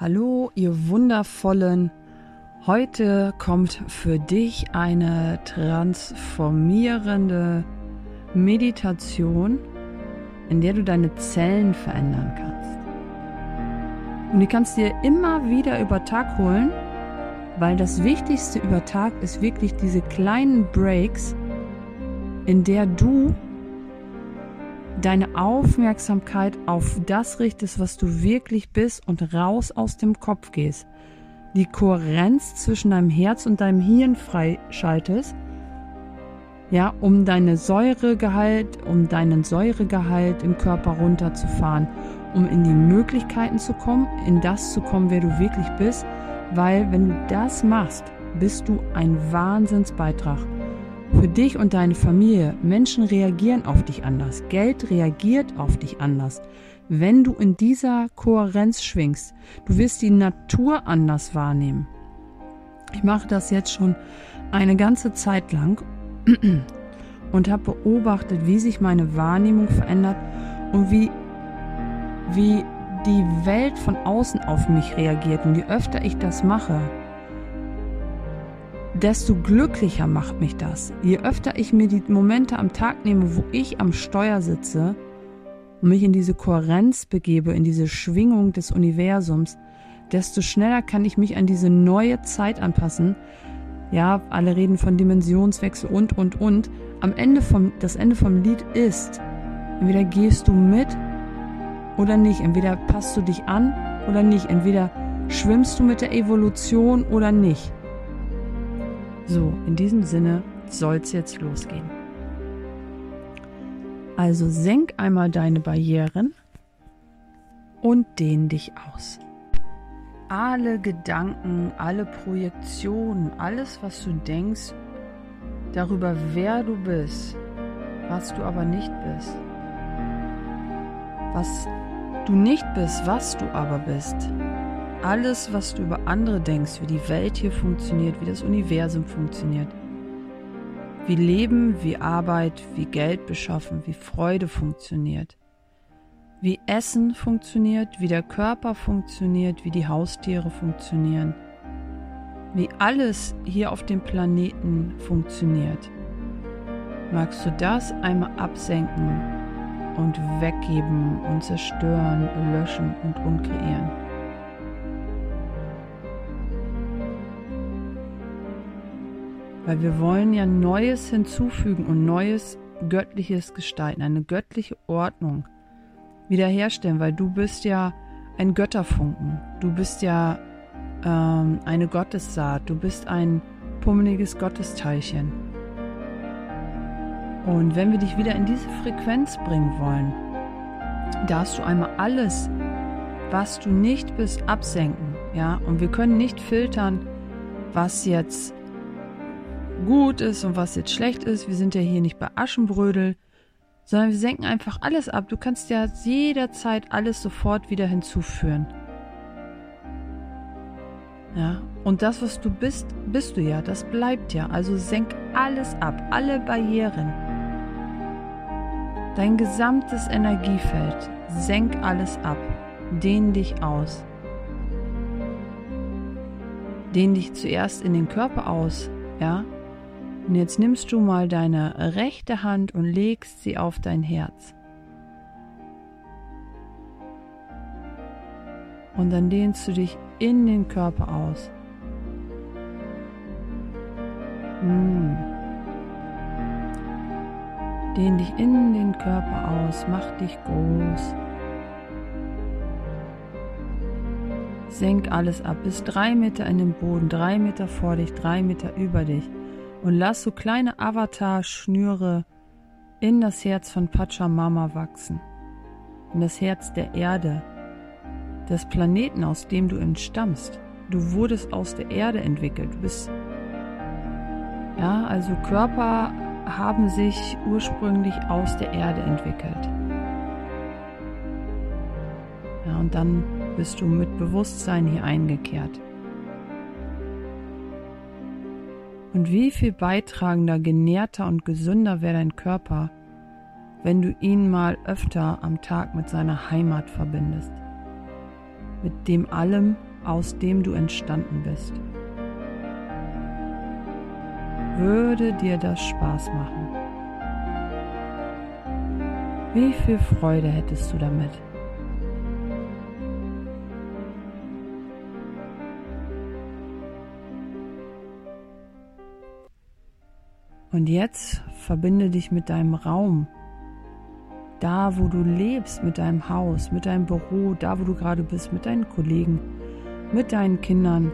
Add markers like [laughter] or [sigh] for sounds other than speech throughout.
Hallo, ihr wundervollen. Heute kommt für dich eine transformierende Meditation, in der du deine Zellen verändern kannst. Und die kannst du dir immer wieder über Tag holen, weil das Wichtigste über Tag ist wirklich diese kleinen Breaks, in der du deine Aufmerksamkeit auf das richtest, was du wirklich bist und raus aus dem Kopf gehst. Die Kohärenz zwischen deinem Herz und deinem Hirn freischaltest, ja, um deine Säuregehalt, um deinen Säuregehalt im Körper runterzufahren, um in die Möglichkeiten zu kommen, in das zu kommen, wer du wirklich bist, weil wenn du das machst, bist du ein Wahnsinnsbeitrag für dich und deine Familie. Menschen reagieren auf dich anders. Geld reagiert auf dich anders. Wenn du in dieser Kohärenz schwingst, du wirst die Natur anders wahrnehmen. Ich mache das jetzt schon eine ganze Zeit lang [clears throat] und habe beobachtet, wie sich meine Wahrnehmung verändert und wie, wie die Welt von außen auf mich reagiert. Und je öfter ich das mache, desto glücklicher macht mich das. Je öfter ich mir die Momente am Tag nehme, wo ich am Steuer sitze und mich in diese Kohärenz begebe, in diese Schwingung des Universums, desto schneller kann ich mich an diese neue Zeit anpassen. Ja, alle reden von Dimensionswechsel und, und, und. Am Ende vom, das Ende vom Lied ist, entweder gehst du mit oder nicht. Entweder passt du dich an oder nicht. Entweder schwimmst du mit der Evolution oder nicht. So, in diesem Sinne soll es jetzt losgehen. Also senk einmal deine Barrieren und dehn dich aus. Alle Gedanken, alle Projektionen, alles, was du denkst darüber, wer du bist, was du aber nicht bist, was du nicht bist, was du aber bist, alles, was du über andere denkst, wie die Welt hier funktioniert, wie das Universum funktioniert, wie Leben, wie Arbeit, wie Geld beschaffen, wie Freude funktioniert, wie Essen funktioniert, wie der Körper funktioniert, wie die Haustiere funktionieren, wie alles hier auf dem Planeten funktioniert. Magst du das einmal absenken und weggeben und zerstören, löschen und unkreieren? Weil wir wollen ja Neues hinzufügen und Neues Göttliches gestalten, eine göttliche Ordnung wiederherstellen, weil du bist ja ein Götterfunken, du bist ja ähm, eine Gottessaat, du bist ein pummeliges Gottesteilchen. Und wenn wir dich wieder in diese Frequenz bringen wollen, darfst du einmal alles, was du nicht bist, absenken. Ja, und wir können nicht filtern, was jetzt gut ist und was jetzt schlecht ist. Wir sind ja hier nicht bei Aschenbrödel, sondern wir senken einfach alles ab. Du kannst ja jederzeit alles sofort wieder hinzuführen. Ja, und das, was du bist, bist du ja, das bleibt ja. Also senk alles ab, alle Barrieren. Dein gesamtes Energiefeld, senk alles ab. Dehn dich aus. Dehn dich zuerst in den Körper aus, ja, und jetzt nimmst du mal deine rechte Hand und legst sie auf dein Herz. Und dann dehnst du dich in den Körper aus. Hm. Dehn dich in den Körper aus, mach dich groß. Senk alles ab, bis drei Meter in den Boden, drei Meter vor dich, drei Meter über dich und lass so kleine Avatar-Schnüre in das Herz von Pachamama wachsen, in das Herz der Erde, des Planeten, aus dem du entstammst. Du wurdest aus der Erde entwickelt. Du bist, ja, also Körper haben sich ursprünglich aus der Erde entwickelt. Ja, und dann bist du mit Bewusstsein hier eingekehrt. Und wie viel beitragender, genährter und gesünder wäre dein Körper, wenn du ihn mal öfter am Tag mit seiner Heimat verbindest. Mit dem allem, aus dem du entstanden bist. Würde dir das Spaß machen? Wie viel Freude hättest du damit? Und jetzt verbinde dich mit deinem Raum, da wo du lebst, mit deinem Haus, mit deinem Büro, da wo du gerade bist, mit deinen Kollegen, mit deinen Kindern.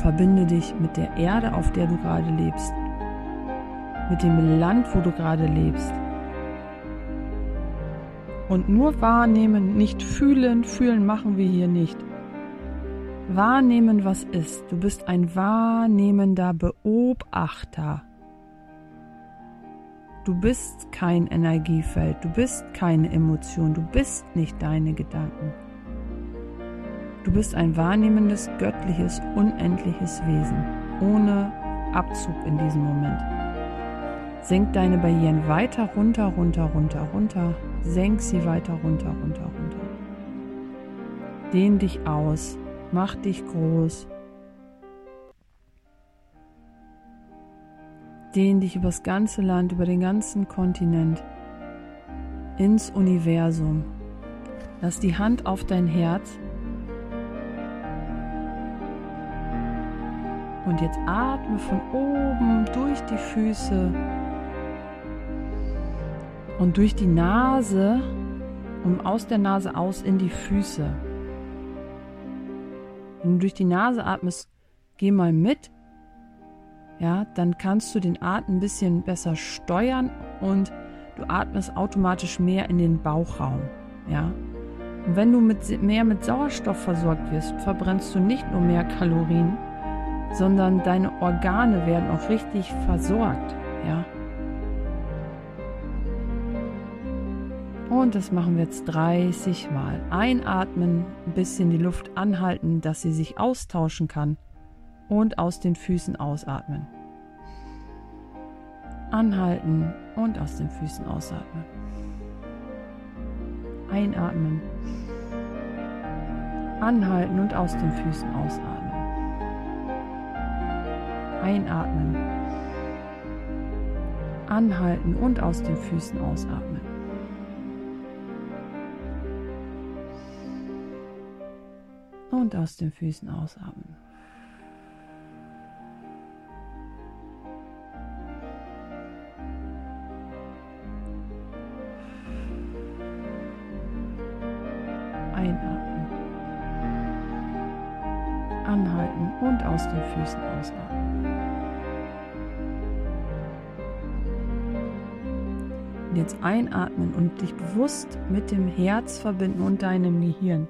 Verbinde dich mit der Erde, auf der du gerade lebst, mit dem Land, wo du gerade lebst. Und nur wahrnehmen, nicht fühlen, fühlen machen wir hier nicht. Wahrnehmen, was ist. Du bist ein wahrnehmender Beobachter. Du bist kein Energiefeld, du bist keine Emotion, du bist nicht deine Gedanken. Du bist ein wahrnehmendes, göttliches, unendliches Wesen, ohne Abzug in diesem Moment. Senk deine Barrieren weiter runter, runter, runter, runter. Senk sie weiter runter, runter, runter. Dehn dich aus, mach dich groß, Dehn dich übers ganze Land, über den ganzen Kontinent, ins Universum. Lass die Hand auf dein Herz. Und jetzt atme von oben durch die Füße und durch die Nase und aus der Nase aus in die Füße. Wenn du durch die Nase atmest, geh mal mit ja, dann kannst du den Atem ein bisschen besser steuern und du atmest automatisch mehr in den Bauchraum. Ja. Und wenn du mit, mehr mit Sauerstoff versorgt wirst, verbrennst du nicht nur mehr Kalorien, sondern deine Organe werden auch richtig versorgt. Ja. Und das machen wir jetzt 30 Mal. Einatmen, ein bisschen die Luft anhalten, dass sie sich austauschen kann und aus den Füßen ausatmen. Anhalten und aus den Füßen ausatmen. Einatmen. Anhalten und aus den Füßen ausatmen. Einatmen. Anhalten und aus den Füßen ausatmen. Und aus den Füßen ausatmen. Und aus den Füßen ausatmen. Und jetzt einatmen und dich bewusst mit dem Herz verbinden und deinem Gehirn.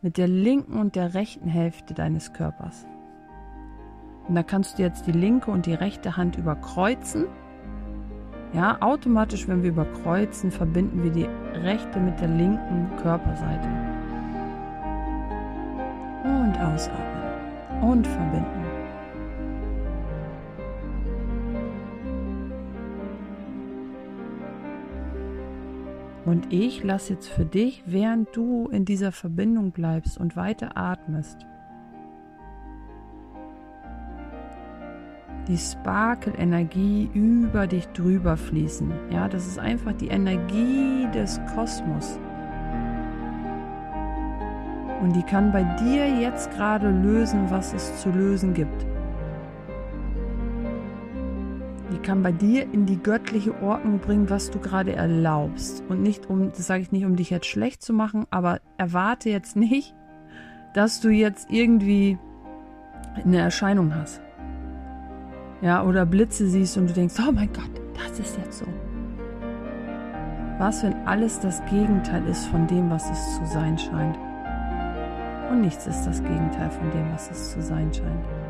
Mit der linken und der rechten Hälfte deines Körpers. Und da kannst du jetzt die linke und die rechte Hand überkreuzen. Ja, automatisch, wenn wir überkreuzen, verbinden wir die rechte mit der linken Körperseite. Ausatmen. Und verbinden. Und ich lasse jetzt für dich, während du in dieser Verbindung bleibst und weiter atmest, die Sparkle-Energie über dich drüber fließen. Ja, das ist einfach die Energie des Kosmos. Und die kann bei dir jetzt gerade lösen, was es zu lösen gibt. Die kann bei dir in die göttliche Ordnung bringen, was du gerade erlaubst. Und nicht um, das sage ich nicht, um dich jetzt schlecht zu machen, aber erwarte jetzt nicht, dass du jetzt irgendwie eine Erscheinung hast. Ja, oder Blitze siehst und du denkst, oh mein Gott, das ist jetzt so. Was, wenn alles das Gegenteil ist von dem, was es zu sein scheint? Und nichts ist das Gegenteil von dem, was es zu sein scheint.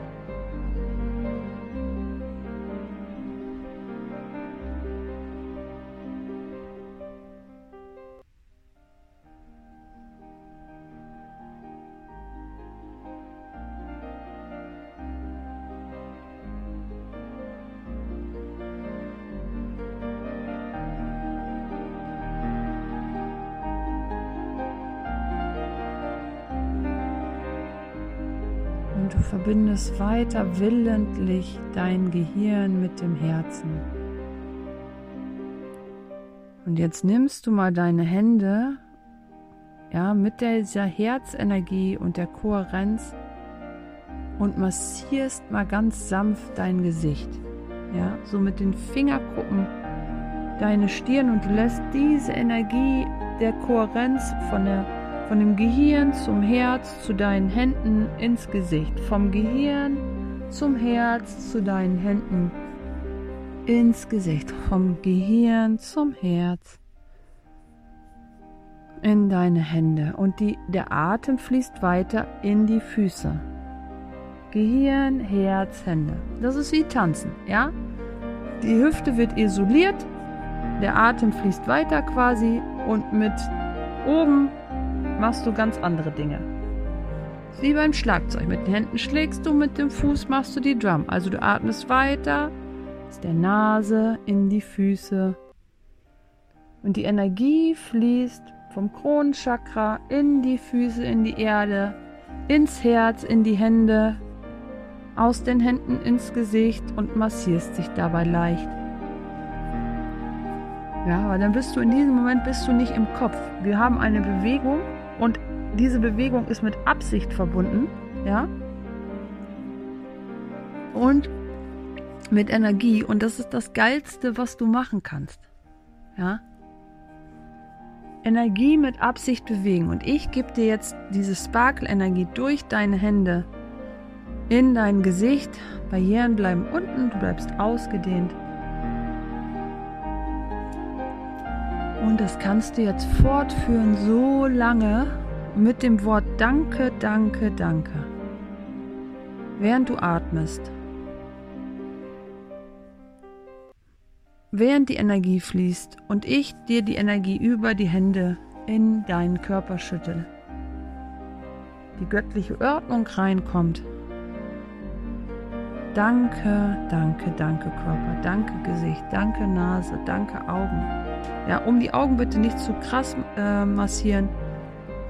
Verbindest weiter willentlich dein Gehirn mit dem Herzen. Und jetzt nimmst du mal deine Hände, ja, mit dieser Herzenergie und der Kohärenz und massierst mal ganz sanft dein Gesicht. Ja, so mit den Fingerkuppen deine Stirn und lässt diese Energie der Kohärenz von, der, von dem Gehirn zum Herz zu deinen Händen ins Gesicht. Vom Gehirn zum Herz zu deinen Händen ins Gesicht. Vom Gehirn zum Herz in deine Hände. Und die, der Atem fließt weiter in die Füße. Gehirn, Herz, Hände. Das ist wie Tanzen, ja? Die Hüfte wird isoliert, der Atem fließt weiter quasi und mit oben machst du ganz andere Dinge. Wie beim Schlagzeug. Mit den Händen schlägst du, mit dem Fuß machst du die Drum. Also du atmest weiter aus der Nase in die Füße. Und die Energie fließt vom Kronenchakra in die Füße, in die Erde, ins Herz, in die Hände, aus den Händen ins Gesicht und massierst sich dabei leicht. Ja, weil dann bist du in diesem Moment bist du nicht im Kopf. Wir haben eine Bewegung und diese Bewegung ist mit Absicht verbunden, ja? Und mit Energie und das ist das geilste, was du machen kannst. Ja? Energie mit Absicht bewegen und ich gebe dir jetzt diese Sparkle Energie durch deine Hände in dein Gesicht. Barrieren bleiben unten, du bleibst ausgedehnt. Und das kannst du jetzt fortführen so lange mit dem Wort Danke, Danke, Danke. Während du atmest. Während die Energie fließt und ich dir die Energie über die Hände in deinen Körper schüttel. Die göttliche Ordnung reinkommt Danke, danke, danke Körper, danke Gesicht, danke Nase, danke Augen. Ja, um die Augen bitte nicht zu krass äh, massieren.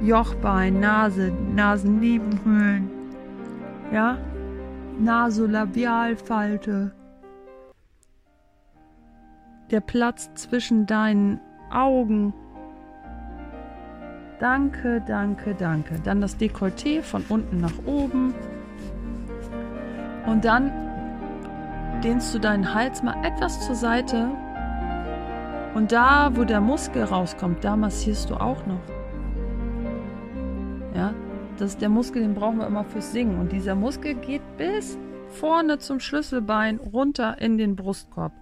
Jochbein, Nase, Nasennebenhöhlen. Ja, Nasolabialfalte. Der Platz zwischen deinen Augen. Danke, danke, danke. Dann das Dekolleté von unten nach oben. Und dann dehnst du deinen Hals mal etwas zur Seite. Und da, wo der Muskel rauskommt, da massierst du auch noch. Ja, das ist der Muskel, den brauchen wir immer fürs Singen. Und dieser Muskel geht bis vorne zum Schlüsselbein runter in den Brustkorb.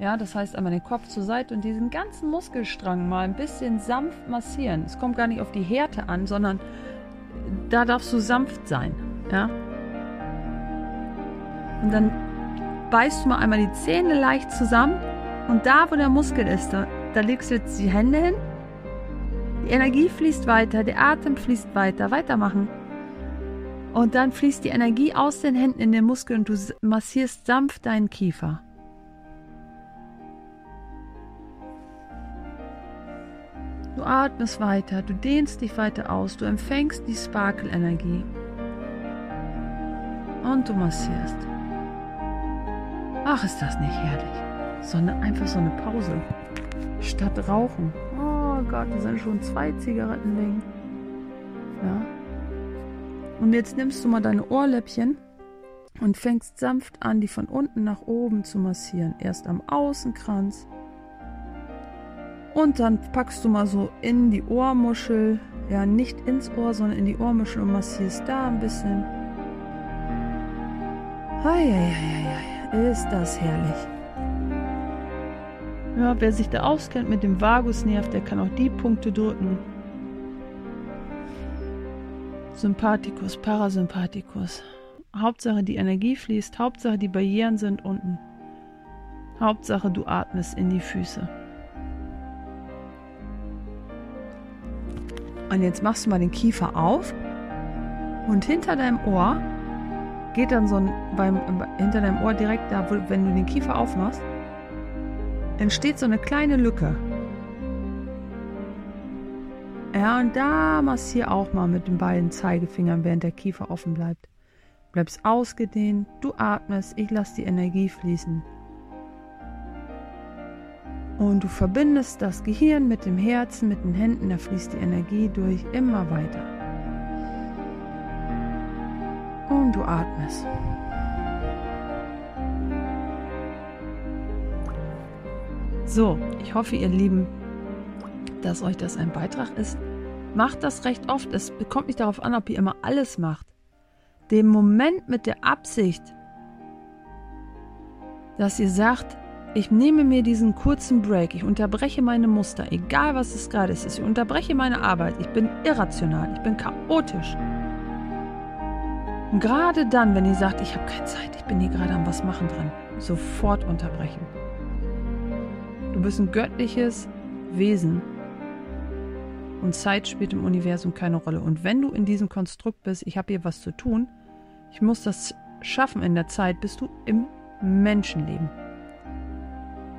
Ja, das heißt einmal den Kopf zur Seite und diesen ganzen Muskelstrang mal ein bisschen sanft massieren. Es kommt gar nicht auf die Härte an, sondern da darfst du sanft sein. Ja, und dann beißt du mal einmal die Zähne leicht zusammen und da, wo der Muskel ist, da, da legst du jetzt die Hände hin. Die Energie fließt weiter, der Atem fließt weiter, weitermachen. Und dann fließt die Energie aus den Händen in den Muskel und du massierst sanft deinen Kiefer. Du atmest weiter, du dehnst dich weiter aus, du empfängst die Sparkle-Energie. Und du massierst. Ach, ist das nicht herrlich. Sondern einfach so eine Pause. Statt Rauchen. Oh Gott, da sind schon zwei Zigaretten liegen. Ja. Und jetzt nimmst du mal deine Ohrläppchen und fängst sanft an, die von unten nach oben zu massieren. Erst am Außenkranz. Und dann packst du mal so in die Ohrmuschel. Ja, nicht ins Ohr, sondern in die Ohrmuschel und massierst da ein bisschen. Eieieiei. Ist das herrlich. Ja, wer sich da auskennt mit dem Vagusnerv, der kann auch die Punkte drücken. Sympathikus, Parasympathikus. Hauptsache die Energie fließt, Hauptsache die Barrieren sind unten. Hauptsache du atmest in die Füße. Und jetzt machst du mal den Kiefer auf und hinter deinem Ohr geht dann so ein, beim, hinter deinem Ohr direkt da, wo, wenn du den Kiefer aufmachst, entsteht so eine kleine Lücke. Ja, und da massier auch mal mit den beiden Zeigefingern, während der Kiefer offen bleibt. bleibst ausgedehnt, du atmest, ich lasse die Energie fließen. Und du verbindest das Gehirn mit dem Herzen, mit den Händen, da fließt die Energie durch immer weiter. Und du atmest. So, ich hoffe, ihr Lieben, dass euch das ein Beitrag ist. Macht das recht oft. Es kommt nicht darauf an, ob ihr immer alles macht. Den Moment mit der Absicht, dass ihr sagt, ich nehme mir diesen kurzen Break, ich unterbreche meine Muster, egal was es gerade ist. Ich unterbreche meine Arbeit, ich bin irrational, ich bin chaotisch. Und gerade dann, wenn ihr sagt, ich habe keine Zeit, ich bin hier gerade am was machen dran, sofort unterbrechen. Du bist ein göttliches Wesen und Zeit spielt im Universum keine Rolle. Und wenn du in diesem Konstrukt bist, ich habe hier was zu tun, ich muss das schaffen in der Zeit, bist du im Menschenleben.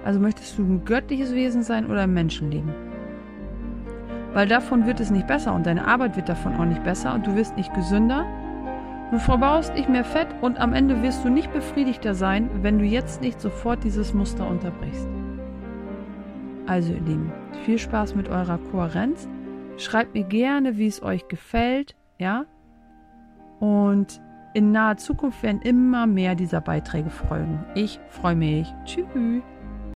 Also möchtest du ein göttliches Wesen sein oder im Menschenleben? Weil davon wird es nicht besser und deine Arbeit wird davon auch nicht besser und du wirst nicht gesünder. Du verbaust nicht mehr Fett und am Ende wirst du nicht befriedigter sein, wenn du jetzt nicht sofort dieses Muster unterbrichst. Also ihr Lieben, viel Spaß mit eurer Kohärenz. Schreibt mir gerne, wie es euch gefällt, ja? Und in naher Zukunft werden immer mehr dieser Beiträge folgen. Ich freue mich. Tschüss.